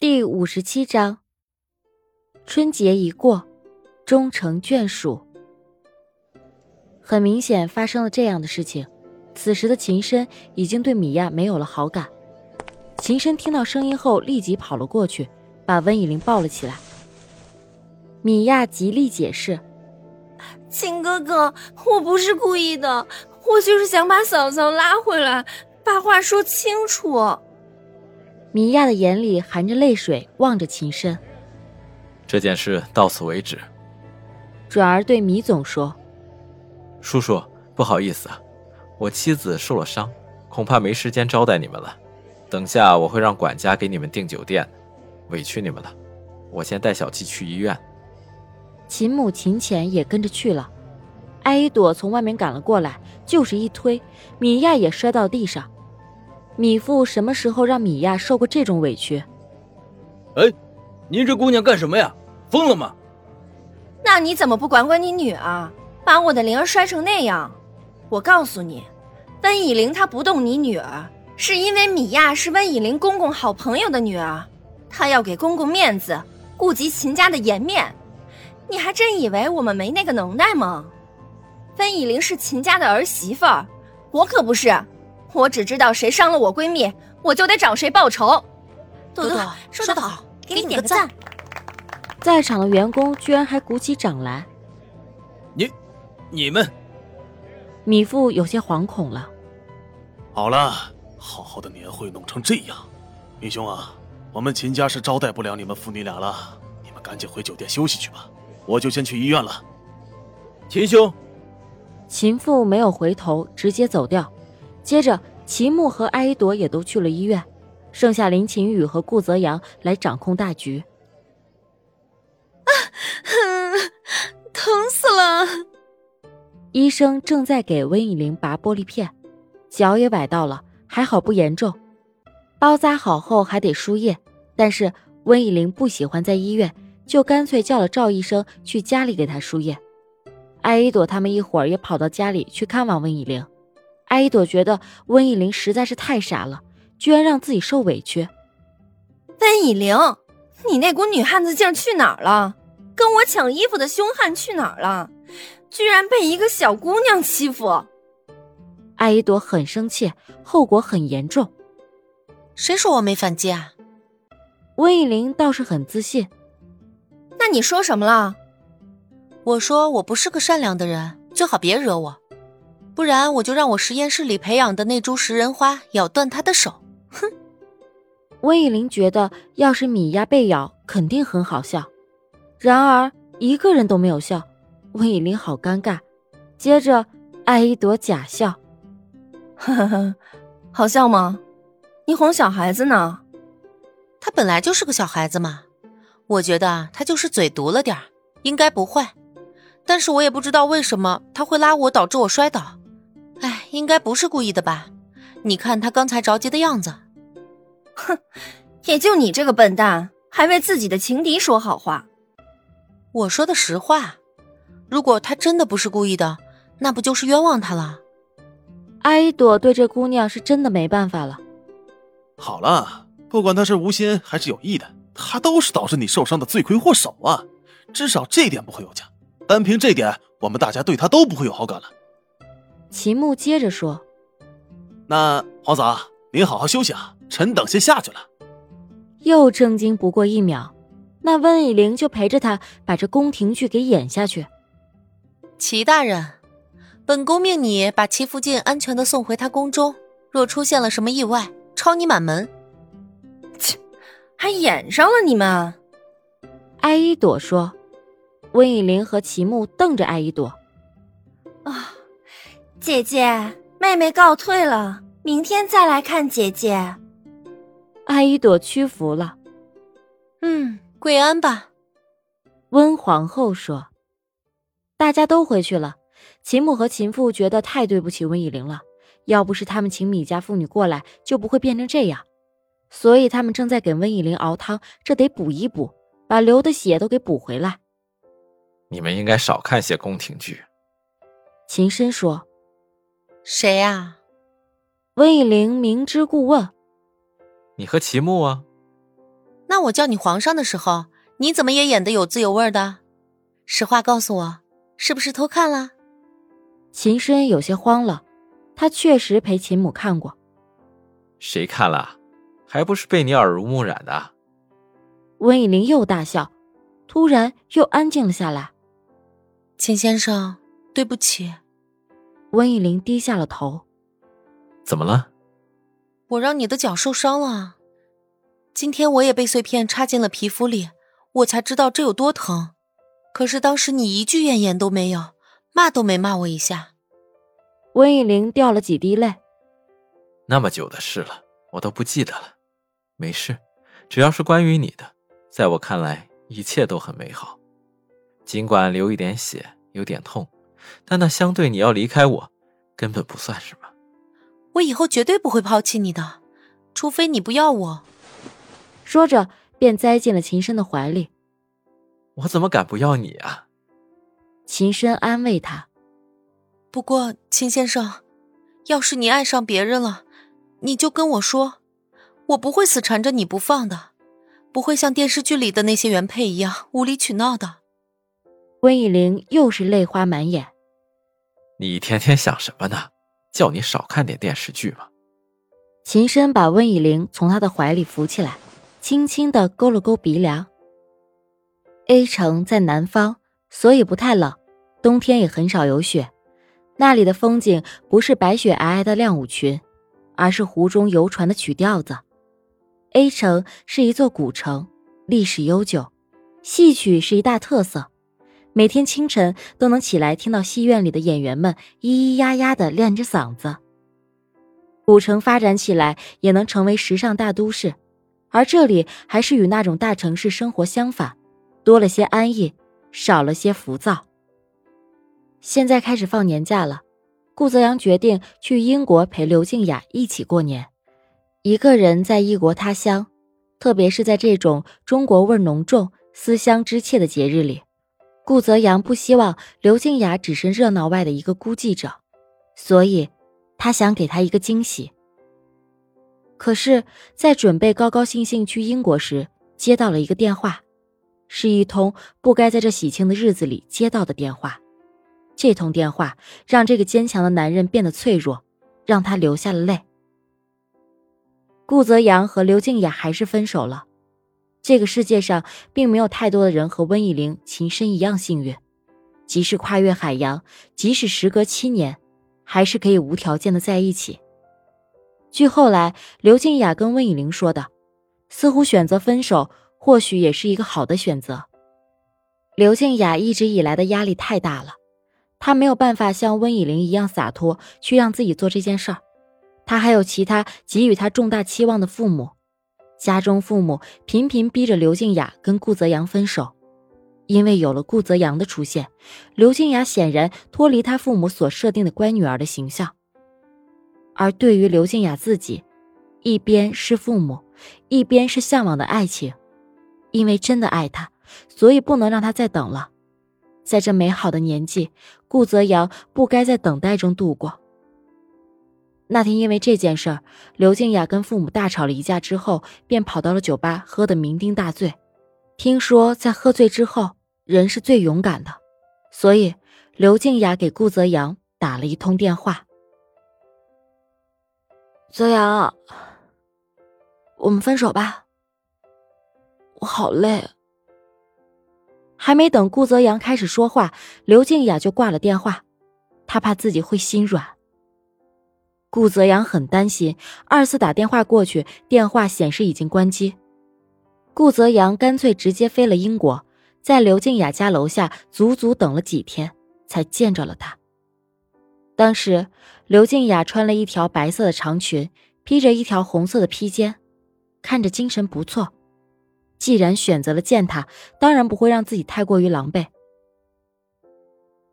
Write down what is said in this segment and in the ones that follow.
第五十七章，春节一过，终成眷属。很明显发生了这样的事情。此时的秦深已经对米娅没有了好感。秦深听到声音后，立即跑了过去，把温以玲抱了起来。米娅极力解释：“秦哥哥，我不是故意的，我就是想把嫂嫂拉回来，把话说清楚。”米娅的眼里含着泪水，望着秦深。这件事到此为止。转而对米总说：“叔叔，不好意思，我妻子受了伤，恐怕没时间招待你们了。等下我会让管家给你们订酒店，委屈你们了。我先带小七去医院。”秦母秦浅也跟着去了。艾依朵从外面赶了过来，就是一推，米娅也摔到地上。米父什么时候让米娅受过这种委屈？哎，您这姑娘干什么呀？疯了吗？那你怎么不管管你女儿，把我的灵儿摔成那样？我告诉你，温以玲她不动你女儿，是因为米娅是温以玲公公好朋友的女儿，她要给公公面子，顾及秦家的颜面。你还真以为我们没那个能耐吗？温以玲是秦家的儿媳妇儿，我可不是。我只知道谁伤了我闺蜜，我就得找谁报仇。朵朵说得好，给你点个赞。在场的员工居然还鼓起掌来。你、你们，米富有些惶恐了。好了，好好的年会弄成这样，米兄啊，我们秦家是招待不了你们父女俩了。你们赶紧回酒店休息去吧，我就先去医院了。秦兄，秦父没有回头，直接走掉。接着，齐木和艾依朵也都去了医院，剩下林晴雨和顾泽阳来掌控大局。啊，疼死了！医生正在给温以玲拔玻璃片，脚也崴到了，还好不严重。包扎好后还得输液，但是温以玲不喜欢在医院，就干脆叫了赵医生去家里给她输液。艾依朵他们一会儿也跑到家里去看望温以玲。艾依朵觉得温以玲实在是太傻了，居然让自己受委屈。温以玲，你那股女汉子劲去哪儿了？跟我抢衣服的凶悍去哪儿了？居然被一个小姑娘欺负！艾依朵很生气，后果很严重。谁说我没反击啊？温以玲倒是很自信。那你说什么了？我说我不是个善良的人，最好别惹我。不然我就让我实验室里培养的那株食人花咬断他的手！哼。温以玲觉得，要是米娅被咬，肯定很好笑。然而一个人都没有笑，温以玲好尴尬。接着，艾依朵假笑：“呵呵呵，好笑吗？你哄小孩子呢？他本来就是个小孩子嘛。我觉得他就是嘴毒了点儿，应该不会。但是我也不知道为什么他会拉我，导致我摔倒。”哎，应该不是故意的吧？你看他刚才着急的样子。哼，也就你这个笨蛋，还为自己的情敌说好话。我说的实话。如果他真的不是故意的，那不就是冤枉他了？艾依朵对这姑娘是真的没办法了。好了，不管他是无心还是有意的，他都是导致你受伤的罪魁祸首啊！至少这点不会有假。单凭这点，我们大家对他都不会有好感了。秦牧接着说：“那皇嫂，您好好休息啊，臣等先下去了。”又正经不过一秒，那温以玲就陪着他把这宫廷剧给演下去。齐大人，本宫命你把齐福晋安全的送回他宫中，若出现了什么意外，抄你满门。切，还演上了你们？艾依朵说。温以玲和齐木瞪着艾依朵。啊。姐姐，妹妹告退了，明天再来看姐姐。艾依朵屈服了。嗯，跪安吧。温皇后说。大家都回去了。秦母和秦父觉得太对不起温以玲了，要不是他们请米家妇女过来，就不会变成这样。所以他们正在给温以玲熬汤，这得补一补，把流的血都给补回来。你们应该少看些宫廷剧。秦深说。谁呀？温以玲明知故问：“你和齐木啊？”那我叫你皇上的时候，你怎么也演的有滋有味的？实话告诉我，是不是偷看了？秦深有些慌了，他确实陪秦母看过。谁看了？还不是被你耳濡目染的。温以玲又大笑，突然又安静了下来。秦先生，对不起。温以玲低下了头。怎么了？我让你的脚受伤了。今天我也被碎片插进了皮肤里，我才知道这有多疼。可是当时你一句怨言都没有，骂都没骂我一下。温以玲掉了几滴泪。那么久的事了，我都不记得了。没事，只要是关于你的，在我看来一切都很美好。尽管流一点血，有点痛，但那相对你要离开我，根本不算什么。我以后绝对不会抛弃你的，除非你不要我。说着，便栽进了秦深的怀里。我怎么敢不要你啊？秦深安慰他。不过，秦先生，要是你爱上别人了，你就跟我说，我不会死缠着你不放的，不会像电视剧里的那些原配一样无理取闹的。温以玲又是泪花满眼。你一天天想什么呢？叫你少看点电视剧吗？秦深把温以玲从他的怀里扶起来，轻轻的勾了勾鼻梁。A 城在南方，所以不太冷，冬天也很少有雪。那里的风景不是白雪皑皑的亮舞群，而是湖中游船的曲调子。A 城是一座古城，历史悠久，戏曲是一大特色。每天清晨都能起来听到戏院里的演员们咿咿呀呀的练着嗓子。古城发展起来也能成为时尚大都市，而这里还是与那种大城市生活相反，多了些安逸，少了些浮躁。现在开始放年假了，顾泽阳决定去英国陪刘静雅一起过年。一个人在异国他乡，特别是在这种中国味浓重、思乡之切的节日里。顾泽阳不希望刘静雅只是热闹外的一个孤寂者，所以，他想给她一个惊喜。可是，在准备高高兴兴去英国时，接到了一个电话，是一通不该在这喜庆的日子里接到的电话。这通电话让这个坚强的男人变得脆弱，让他流下了泪。顾泽阳和刘静雅还是分手了。这个世界上并没有太多的人和温以玲、秦深一样幸运，即使跨越海洋，即使时隔七年，还是可以无条件的在一起。据后来刘静雅跟温以玲说的，似乎选择分手或许也是一个好的选择。刘静雅一直以来的压力太大了，她没有办法像温以玲一样洒脱去让自己做这件事儿，她还有其他给予她重大期望的父母。家中父母频频逼着刘静雅跟顾泽阳分手，因为有了顾泽阳的出现，刘静雅显然脱离她父母所设定的乖女儿的形象。而对于刘静雅自己，一边是父母，一边是向往的爱情，因为真的爱他，所以不能让他再等了。在这美好的年纪，顾泽阳不该在等待中度过。那天因为这件事儿，刘静雅跟父母大吵了一架之后，便跑到了酒吧，喝得酩酊大醉。听说在喝醉之后，人是最勇敢的，所以刘静雅给顾泽阳打了一通电话：“泽阳，我们分手吧，我好累。”还没等顾泽阳开始说话，刘静雅就挂了电话，她怕自己会心软。顾泽阳很担心，二次打电话过去，电话显示已经关机。顾泽阳干脆直接飞了英国，在刘静雅家楼下足足等了几天，才见着了她。当时，刘静雅穿了一条白色的长裙，披着一条红色的披肩，看着精神不错。既然选择了见他，当然不会让自己太过于狼狈。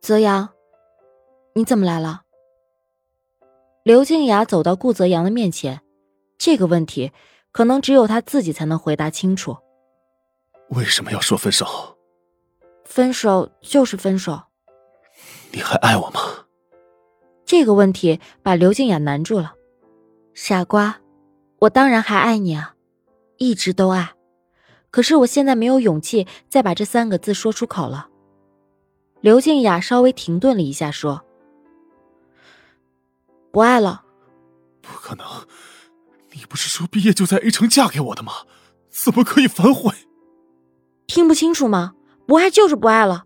泽阳，你怎么来了？刘静雅走到顾泽阳的面前，这个问题可能只有他自己才能回答清楚。为什么要说分手？分手就是分手。你还爱我吗？这个问题把刘静雅难住了。傻瓜，我当然还爱你啊，一直都爱。可是我现在没有勇气再把这三个字说出口了。刘静雅稍微停顿了一下，说：“不爱了。”不可能，你不是说毕业就在 A 城嫁给我的吗？怎么可以反悔？听不清楚吗？不爱就是不爱了，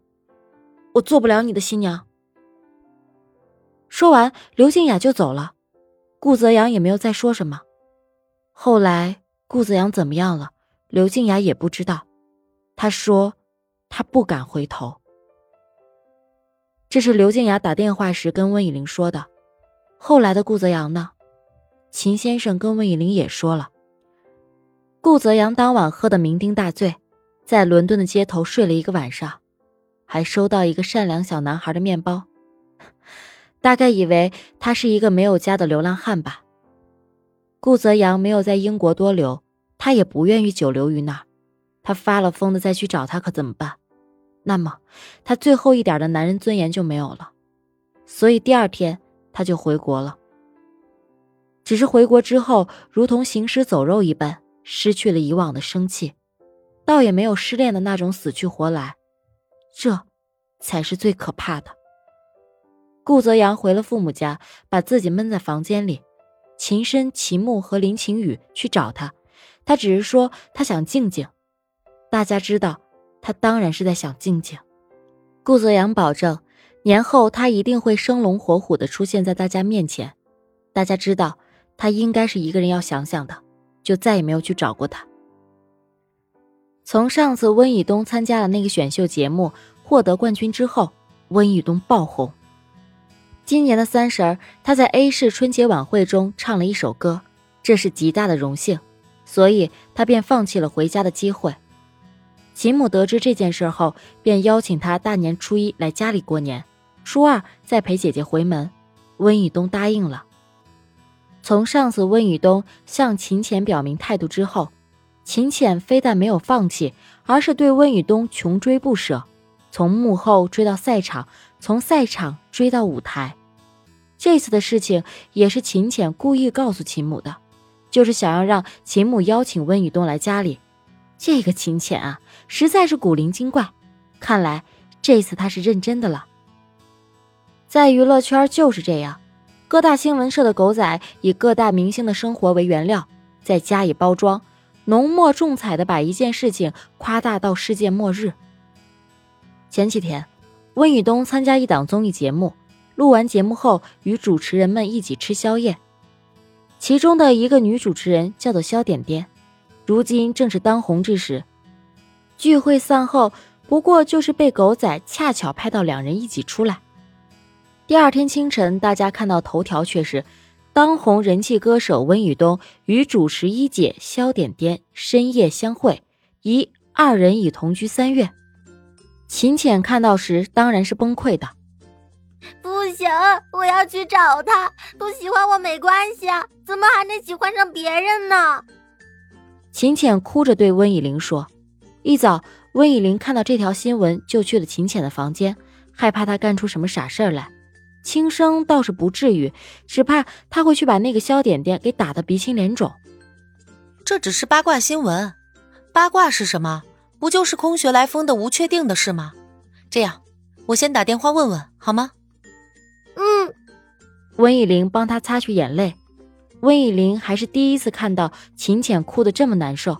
我做不了你的新娘。说完，刘静雅就走了，顾泽阳也没有再说什么。后来顾泽阳怎么样了，刘静雅也不知道。他说，他不敢回头。这是刘静雅打电话时跟温以玲说的。后来的顾泽阳呢？秦先生跟温以玲也说了。顾泽阳当晚喝得酩酊大醉，在伦敦的街头睡了一个晚上，还收到一个善良小男孩的面包，大概以为他是一个没有家的流浪汉吧。顾泽阳没有在英国多留，他也不愿意久留于那儿。他发了疯的再去找他，可怎么办？那么他最后一点的男人尊严就没有了。所以第二天他就回国了。只是回国之后，如同行尸走肉一般，失去了以往的生气，倒也没有失恋的那种死去活来，这，才是最可怕的。顾泽阳回了父母家，把自己闷在房间里。秦深、秦牧和林晴雨去找他，他只是说他想静静。大家知道，他当然是在想静静。顾泽阳保证，年后他一定会生龙活虎的出现在大家面前。大家知道。他应该是一个人要想想的，就再也没有去找过他。从上次温以东参加了那个选秀节目获得冠军之后，温以东爆红。今年的三十儿，他在 A 市春节晚会中唱了一首歌，这是极大的荣幸，所以他便放弃了回家的机会。秦母得知这件事后，便邀请他大年初一来家里过年，初二再陪姐姐回门。温以东答应了。从上次温雨东向秦浅表明态度之后，秦浅非但没有放弃，而是对温雨东穷追不舍，从幕后追到赛场，从赛场追到舞台。这次的事情也是秦浅故意告诉秦母的，就是想要让秦母邀请温雨东来家里。这个秦浅啊，实在是古灵精怪，看来这次他是认真的了。在娱乐圈就是这样。各大新闻社的狗仔以各大明星的生活为原料，再加以包装，浓墨重彩的把一件事情夸大到世界末日。前几天，温宇东参加一档综艺节目，录完节目后与主持人们一起吃宵夜，其中的一个女主持人叫做肖点点，如今正是当红之时。聚会散后，不过就是被狗仔恰巧拍到两人一起出来。第二天清晨，大家看到头条却是当红人气歌手温宇东与主持一姐肖点点深夜相会，一二人已同居三月。秦浅看到时当然是崩溃的，不行，我要去找他。不喜欢我没关系啊，怎么还能喜欢上别人呢？秦浅哭着对温以玲说。一早，温以玲看到这条新闻，就去了秦浅的房间，害怕他干出什么傻事来。轻生倒是不至于，只怕他会去把那个肖点点给打得鼻青脸肿。这只是八卦新闻，八卦是什么？不就是空穴来风的无确定的事吗？这样，我先打电话问问好吗？嗯。温以玲帮他擦去眼泪。温以玲还是第一次看到秦浅哭得这么难受，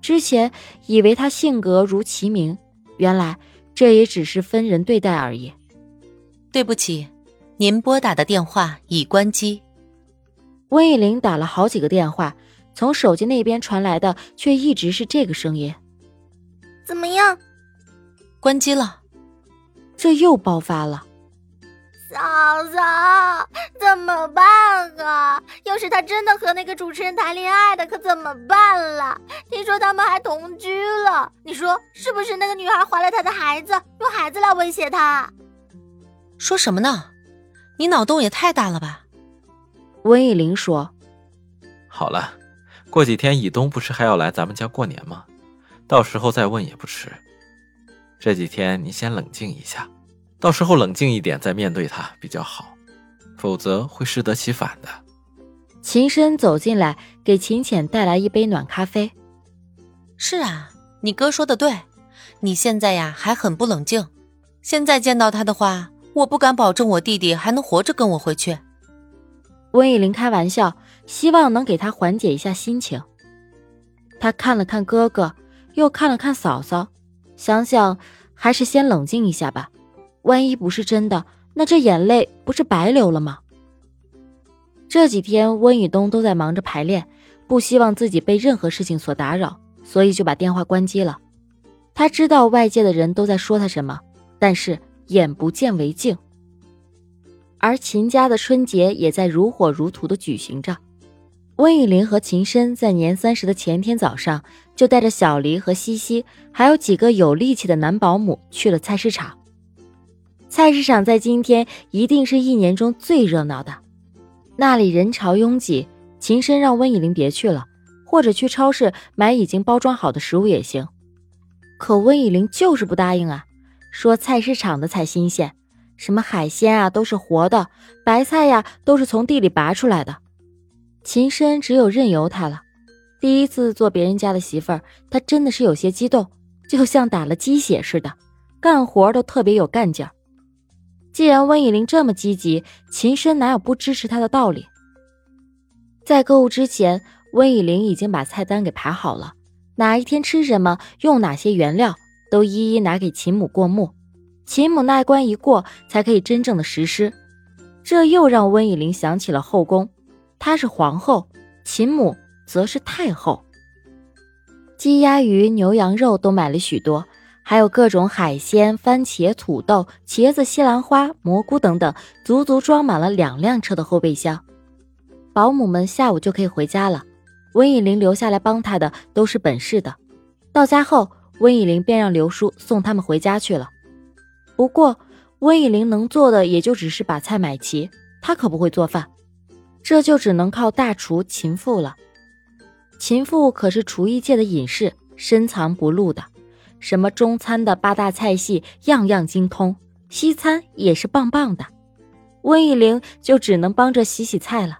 之前以为他性格如其名，原来这也只是分人对待而已。对不起，您拨打的电话已关机。温以玲打了好几个电话，从手机那边传来的却一直是这个声音。怎么样？关机了。这又爆发了。嫂嫂，怎么办啊？要是他真的和那个主持人谈恋爱的，可怎么办了？听说他们还同居了，你说是不是？那个女孩怀了他的孩子，用孩子来威胁他。说什么呢？你脑洞也太大了吧！温以玲说：“好了，过几天以东不是还要来咱们家过年吗？到时候再问也不迟。这几天你先冷静一下，到时候冷静一点再面对他比较好，否则会适得其反的。”秦深走进来，给秦浅带来一杯暖咖啡。是啊，你哥说的对，你现在呀还很不冷静。现在见到他的话，我不敢保证我弟弟还能活着跟我回去。温以玲开玩笑，希望能给他缓解一下心情。他看了看哥哥，又看了看嫂嫂，想想还是先冷静一下吧。万一不是真的，那这眼泪不是白流了吗？这几天温以东都在忙着排练，不希望自己被任何事情所打扰，所以就把电话关机了。他知道外界的人都在说他什么，但是眼不见为净。而秦家的春节也在如火如荼的举行着。温以玲和秦深在年三十的前天早上，就带着小黎和西西，还有几个有力气的男保姆去了菜市场。菜市场在今天一定是一年中最热闹的，那里人潮拥挤。秦深让温以玲别去了，或者去超市买已经包装好的食物也行。可温以玲就是不答应啊，说菜市场的才新鲜。什么海鲜啊，都是活的；白菜呀，都是从地里拔出来的。秦深只有任由他了。第一次做别人家的媳妇儿，他真的是有些激动，就像打了鸡血似的，干活都特别有干劲儿。既然温以玲这么积极，秦深哪有不支持他的道理？在购物之前，温以玲已经把菜单给排好了，哪一天吃什么，用哪些原料，都一一拿给秦母过目。秦母那关一过，才可以真正的实施。这又让温以玲想起了后宫，她是皇后，秦母则是太后。鸡鸭鱼、牛羊肉都买了许多，还有各种海鲜、番茄、土豆、茄子、西兰花、蘑菇等等，足足装满了两辆车的后备箱。保姆们下午就可以回家了，温以玲留下来帮她的都是本市的。到家后，温以玲便让刘叔送他们回家去了。不过，温以玲能做的也就只是把菜买齐，她可不会做饭，这就只能靠大厨秦父了。秦父可是厨艺界的隐士，深藏不露的，什么中餐的八大菜系样样精通，西餐也是棒棒的。温以玲就只能帮着洗洗菜了。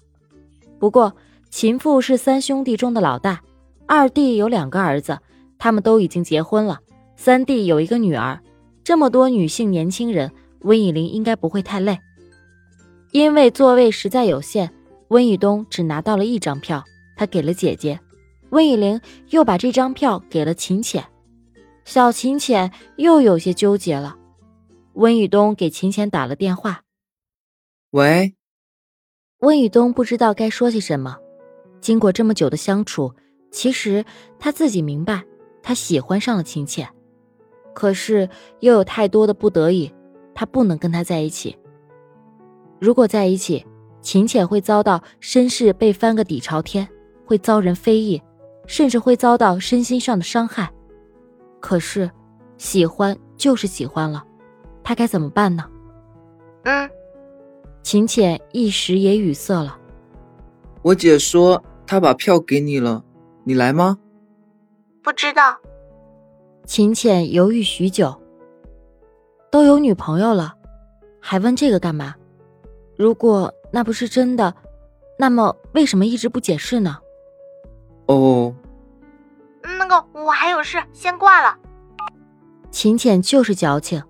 不过，秦父是三兄弟中的老大，二弟有两个儿子，他们都已经结婚了，三弟有一个女儿。这么多女性年轻人，温以玲应该不会太累。因为座位实在有限，温以东只拿到了一张票，他给了姐姐。温以玲又把这张票给了秦浅，小秦浅又有些纠结了。温以东给秦浅打了电话：“喂。”温以东不知道该说些什么。经过这么久的相处，其实他自己明白，他喜欢上了秦浅。可是又有太多的不得已，他不能跟他在一起。如果在一起，秦浅会遭到身世被翻个底朝天，会遭人非议，甚至会遭到身心上的伤害。可是，喜欢就是喜欢了，他该怎么办呢？嗯，秦浅一时也语塞了。我姐说她把票给你了，你来吗？不知道。秦浅犹豫许久，都有女朋友了，还问这个干嘛？如果那不是真的，那么为什么一直不解释呢？哦，那个我还有事，先挂了。秦浅就是矫情，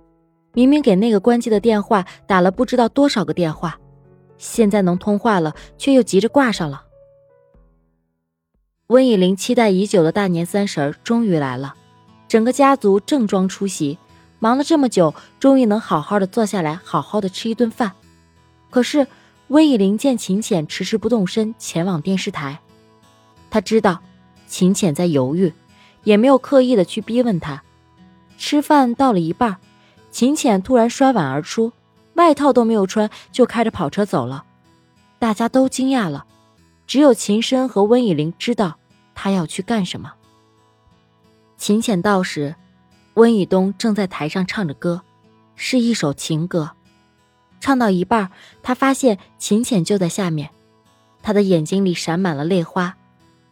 明明给那个关机的电话打了不知道多少个电话，现在能通话了，却又急着挂上了。温以玲期待已久的大年三十终于来了。整个家族正装出席，忙了这么久，终于能好好的坐下来，好好的吃一顿饭。可是温以玲见秦浅迟迟不动身，前往电视台。他知道秦浅在犹豫，也没有刻意的去逼问他。吃饭到了一半，秦浅突然摔碗而出，外套都没有穿就开着跑车走了。大家都惊讶了，只有秦深和温以玲知道他要去干什么。秦浅到时，温以东正在台上唱着歌，是一首情歌。唱到一半，他发现秦浅就在下面，他的眼睛里闪满了泪花。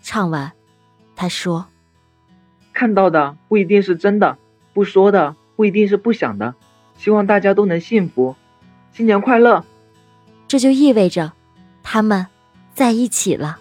唱完，他说：“看到的不一定是真的，不说的不一定是不想的。希望大家都能幸福，新年快乐。”这就意味着，他们在一起了。